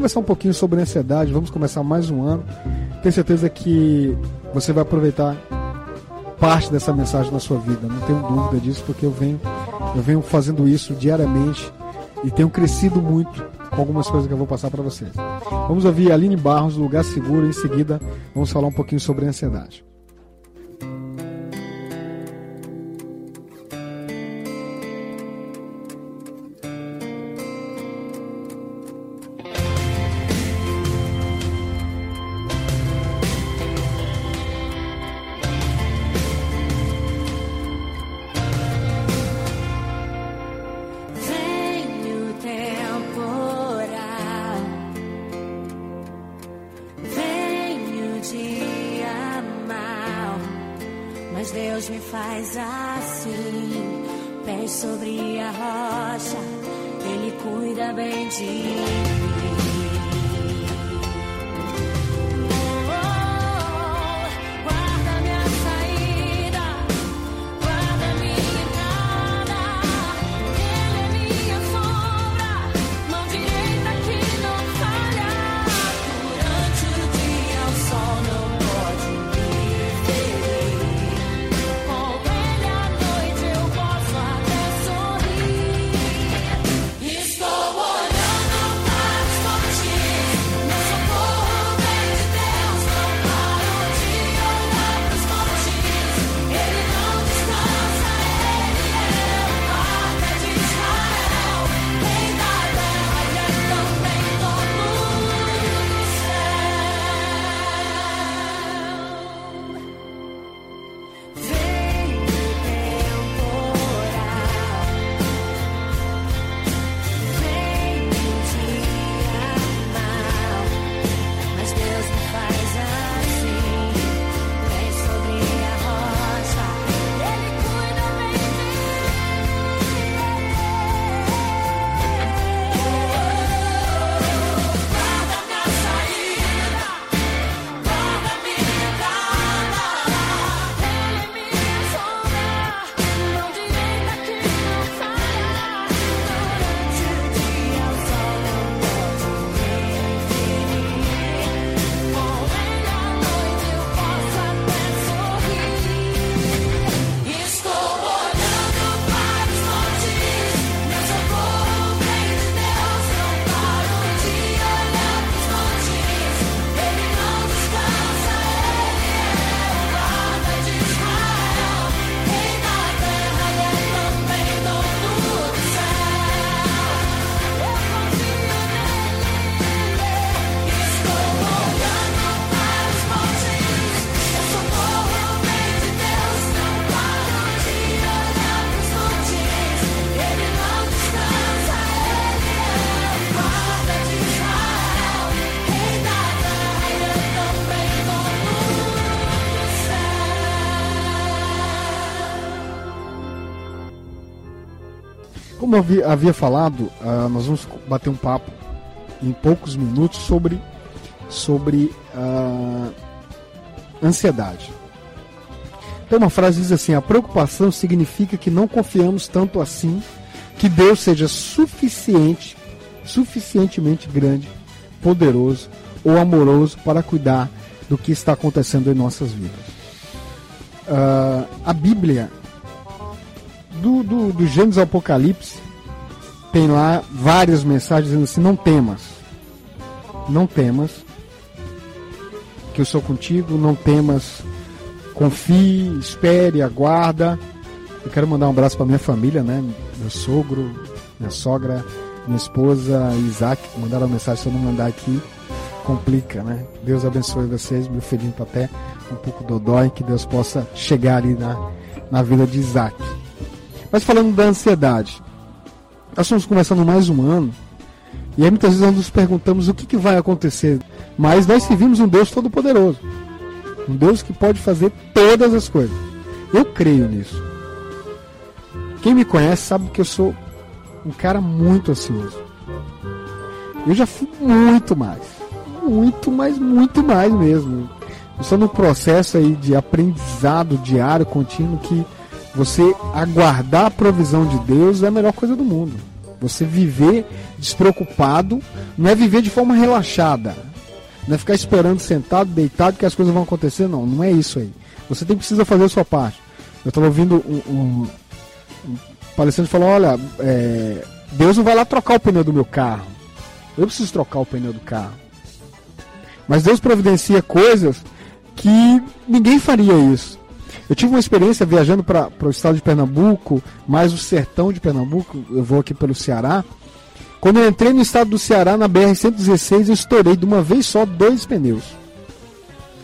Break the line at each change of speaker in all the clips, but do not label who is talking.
conversar um pouquinho sobre ansiedade, vamos começar mais um ano. Tenho certeza que você vai aproveitar parte dessa mensagem na sua vida. Não tenho dúvida disso, porque eu venho, eu venho fazendo isso diariamente e tenho crescido muito com algumas coisas que eu vou passar para vocês. Vamos ouvir Aline Barros, Lugar Seguro, em seguida vamos falar um pouquinho sobre ansiedade. Ele faz assim. Pés sobre a rocha, ele cuida bem de mim.
Como
havia, havia falado, uh, nós vamos bater um papo em poucos minutos sobre, sobre uh, ansiedade. Tem uma frase diz assim: a preocupação significa que não confiamos tanto assim que Deus seja suficiente, suficientemente grande, poderoso ou amoroso para cuidar do que está acontecendo em nossas vidas. Uh, a Bíblia do, do, do Gênesis Apocalipse, tem lá várias mensagens dizendo assim: não temas, não temas, que eu sou contigo, não temas, confie, espere, aguarda. Eu quero mandar um abraço para minha família, né? Meu sogro, minha sogra, minha esposa, Isaac, mandaram uma mensagem, se eu não mandar aqui, complica, né? Deus abençoe vocês, meu filhinho até um pouco dodói, que Deus possa chegar ali na, na vida de Isaac. Mas falando da ansiedade, nós estamos começando mais um ano, e aí muitas vezes nós nos perguntamos o que, que vai acontecer. Mas nós servimos um Deus todo-poderoso. Um Deus que pode fazer todas as coisas. Eu creio nisso. Quem me conhece sabe que eu sou um cara muito ansioso. Eu já fui muito mais. Muito mais, muito mais mesmo. Eu estou num processo aí de aprendizado diário, contínuo, que você aguardar a provisão de Deus é a melhor coisa do mundo.
Você viver despreocupado não é viver de forma relaxada. Não é ficar esperando sentado, deitado, que as coisas vão acontecer. Não, não é isso aí. Você tem precisa fazer a sua parte. Eu estava ouvindo um, um, um palestrante falar, olha, é, Deus não vai lá trocar o pneu do meu carro. Eu preciso trocar o pneu do carro. Mas Deus providencia coisas que ninguém faria isso. Eu tive uma experiência viajando para o estado de Pernambuco, mais o sertão de Pernambuco, eu vou aqui pelo Ceará. Quando eu entrei no estado do Ceará, na BR-116, eu estourei de uma vez só dois pneus.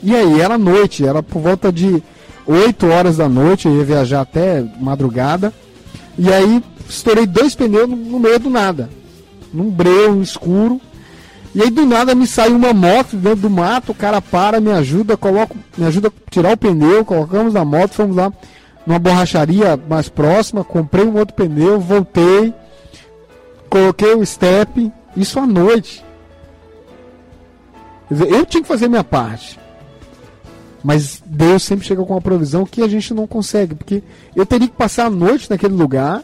E aí, era noite, era por volta de 8 horas da noite, eu ia viajar até madrugada. E aí, estourei dois pneus no meio do nada. Num breu escuro. E aí do nada me sai uma moto dentro do mato, o cara para, me ajuda, coloca, me ajuda a tirar o pneu, colocamos na moto, fomos lá numa borracharia mais próxima, comprei um outro pneu, voltei, coloquei o step, isso à noite. Dizer, eu tinha que fazer minha parte. Mas Deus sempre chega com uma provisão que a gente não consegue, porque eu teria que passar a noite naquele lugar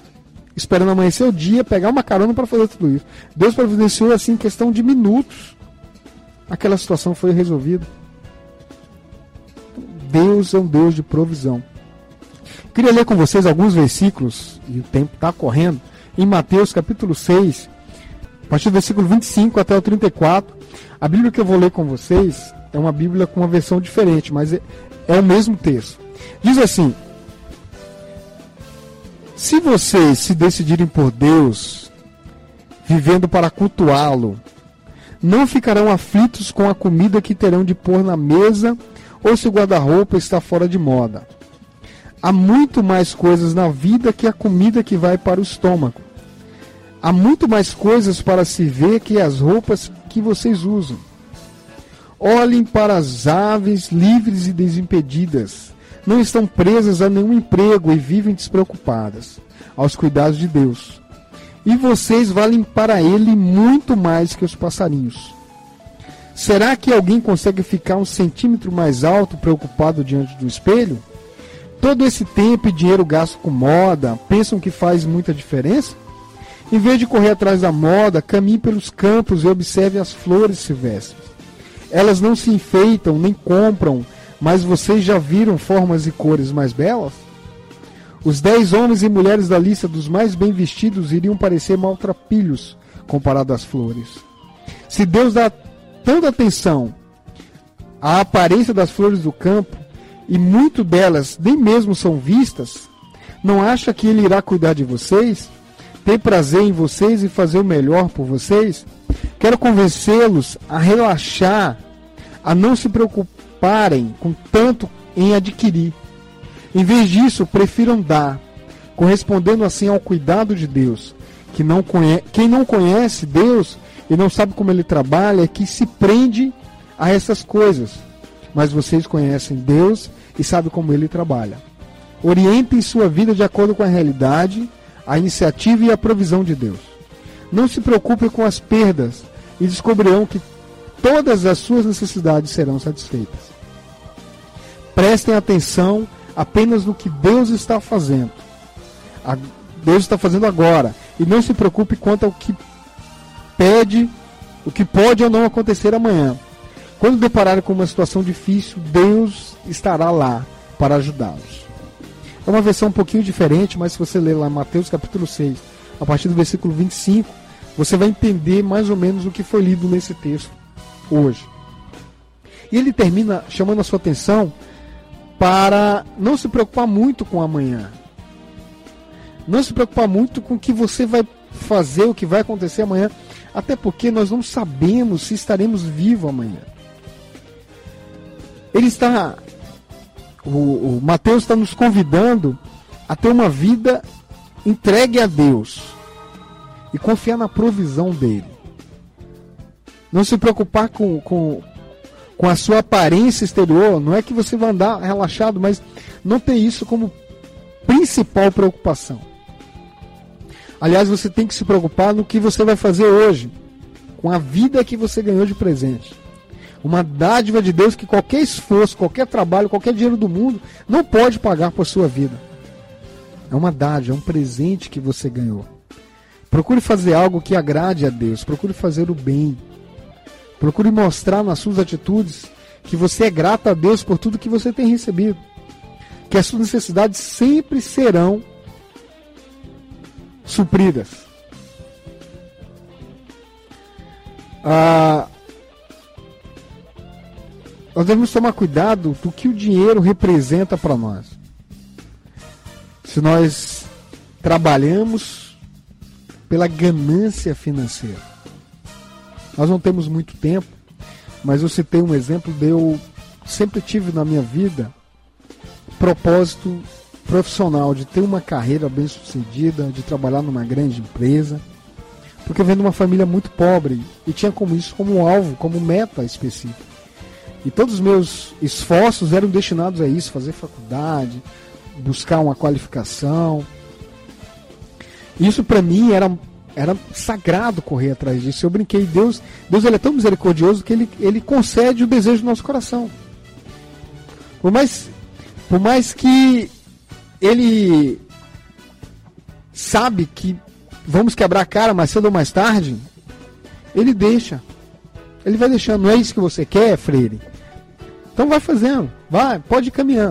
esperando amanhecer o dia, pegar uma carona para fazer tudo isso. Deus providenciou assim em questão de minutos. Aquela situação foi resolvida. Deus é um Deus de provisão. Queria ler com vocês alguns versículos, e o tempo está correndo, em Mateus capítulo 6, a partir do versículo 25 até o 34. A Bíblia que eu vou ler com vocês é uma Bíblia com uma versão diferente, mas é, é o mesmo texto. Diz assim: se vocês se decidirem por Deus, vivendo para cultuá-lo, não ficarão aflitos com a comida que terão de pôr na mesa ou se o guarda-roupa está fora de moda. Há muito mais coisas na vida que a comida que vai para o estômago. Há muito mais coisas para se ver que as roupas que vocês usam. Olhem para as aves livres e desimpedidas não estão presas a nenhum emprego e vivem despreocupadas, aos cuidados de Deus. E vocês valem para ele muito mais que os passarinhos. Será que alguém consegue ficar um centímetro mais alto preocupado diante do espelho? Todo esse tempo e dinheiro gasto com moda, pensam que faz muita diferença? Em vez de correr atrás da moda, caminhe pelos campos e observe as flores silvestres. Elas não se enfeitam nem compram mas vocês já viram formas e cores mais belas? Os dez homens e mulheres da lista dos mais bem vestidos iriam parecer maltrapilhos comparado às flores. Se Deus dá tanta atenção à aparência das flores do campo, e muito delas nem mesmo são vistas, não acha que Ele irá cuidar de vocês, ter prazer em vocês e fazer o melhor por vocês? Quero convencê-los a relaxar, a não se preocupar preocuparem com tanto em adquirir. Em vez disso, prefiram dar, correspondendo assim ao cuidado de Deus. Que não conhece, quem não conhece Deus e não sabe como ele trabalha é que se prende a essas coisas. Mas vocês conhecem Deus e sabem como ele trabalha. Orientem sua vida de acordo com a realidade, a iniciativa e a provisão de Deus. Não se preocupem com as perdas e descobrirão que todas as suas necessidades serão satisfeitas. Prestem atenção apenas no que Deus está fazendo. Deus está fazendo agora. E não se preocupe quanto ao que pede, o que pode ou não acontecer amanhã. Quando depararem com uma situação difícil, Deus estará lá para ajudá-los. É uma versão um pouquinho diferente, mas se você ler lá Mateus capítulo 6, a partir do versículo 25, você vai entender mais ou menos o que foi lido nesse texto hoje. E ele termina chamando a sua atenção para não se preocupar muito com amanhã. Não se preocupar muito com o que você vai fazer, o que vai acontecer amanhã, até porque nós não sabemos se estaremos vivos amanhã. Ele está, o, o Mateus está nos convidando a ter uma vida entregue a Deus e confiar na provisão dele. Não se preocupar com, com, com a sua aparência exterior. Não é que você vai andar relaxado, mas não ter isso como principal preocupação. Aliás, você tem que se preocupar no que você vai fazer hoje, com a vida que você ganhou de presente. Uma dádiva de Deus que qualquer esforço, qualquer trabalho, qualquer dinheiro do mundo não pode pagar por sua vida. É uma dádiva, é um presente que você ganhou. Procure fazer algo que agrade a Deus. Procure fazer o bem. Procure mostrar nas suas atitudes que você é grato a Deus por tudo que você tem recebido. Que as suas necessidades sempre serão supridas. Ah, nós devemos tomar cuidado do que o dinheiro representa para nós. Se nós trabalhamos pela ganância financeira. Nós não temos muito tempo, mas eu citei um exemplo de eu sempre tive na minha vida propósito profissional de ter uma carreira bem sucedida, de trabalhar numa grande empresa, porque eu venho de uma família muito pobre e tinha como isso como alvo, como meta específica. E todos os meus esforços eram destinados a isso, fazer faculdade, buscar uma qualificação. Isso para mim era era sagrado correr atrás disso. Eu brinquei, Deus, Deus ele é tão misericordioso que ele, ele concede o desejo do nosso coração. Por mais, por mais que ele sabe que vamos quebrar a cara mais cedo ou mais tarde, ele deixa. Ele vai deixando, não é isso que você quer, Freire? Então vai fazendo, vai, pode ir caminhando.